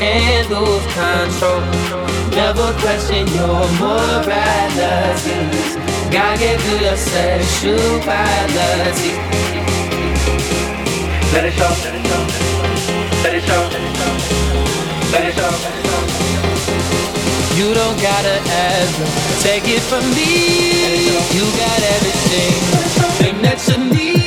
And lose control. Never question your morality. Gotta get through your sexuality. Let it show, let it show, let it show, let it show. You don't gotta ever take it from me. You got everything, thing that you need.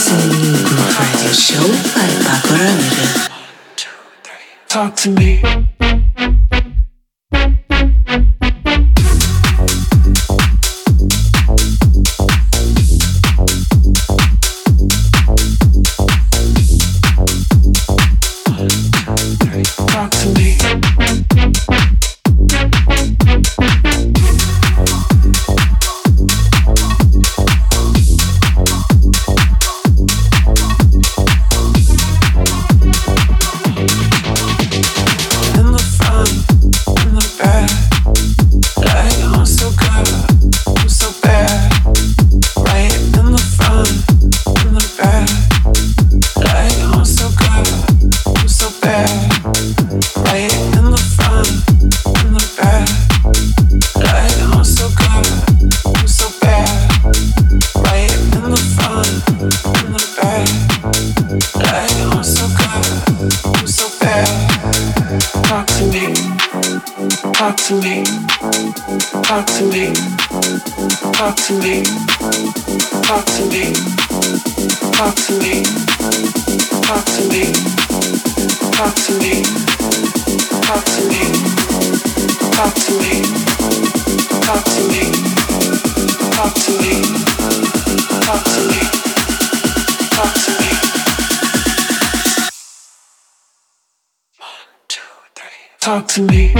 listening to Groove Radio Show by Pako Ramirez. Talk to me. Talk to me. Talk to me. Talk to me. Talk to me. Talk to me. Talk to me. Talk to me. Talk to me. Talk to me. Talk to me. Talk to me. Talk to me. talk to me.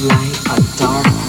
like light, a dark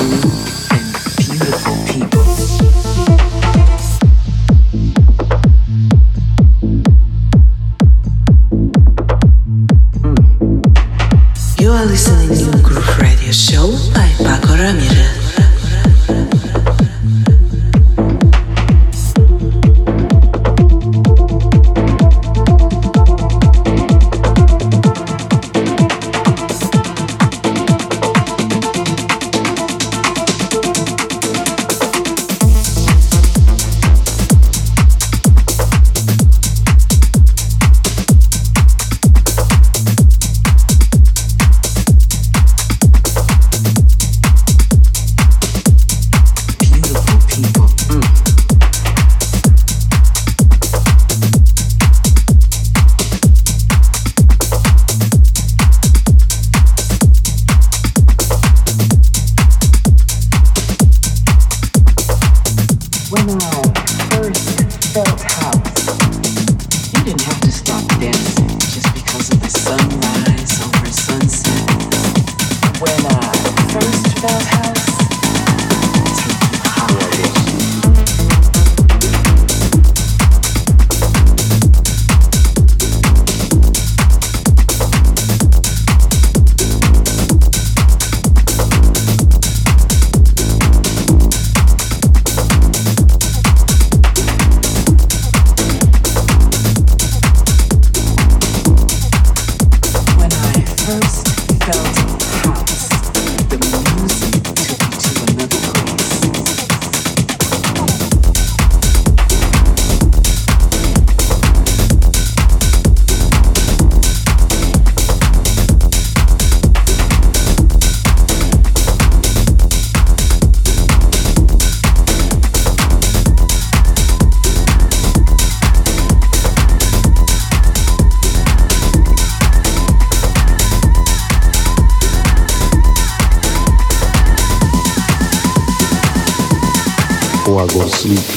sleep.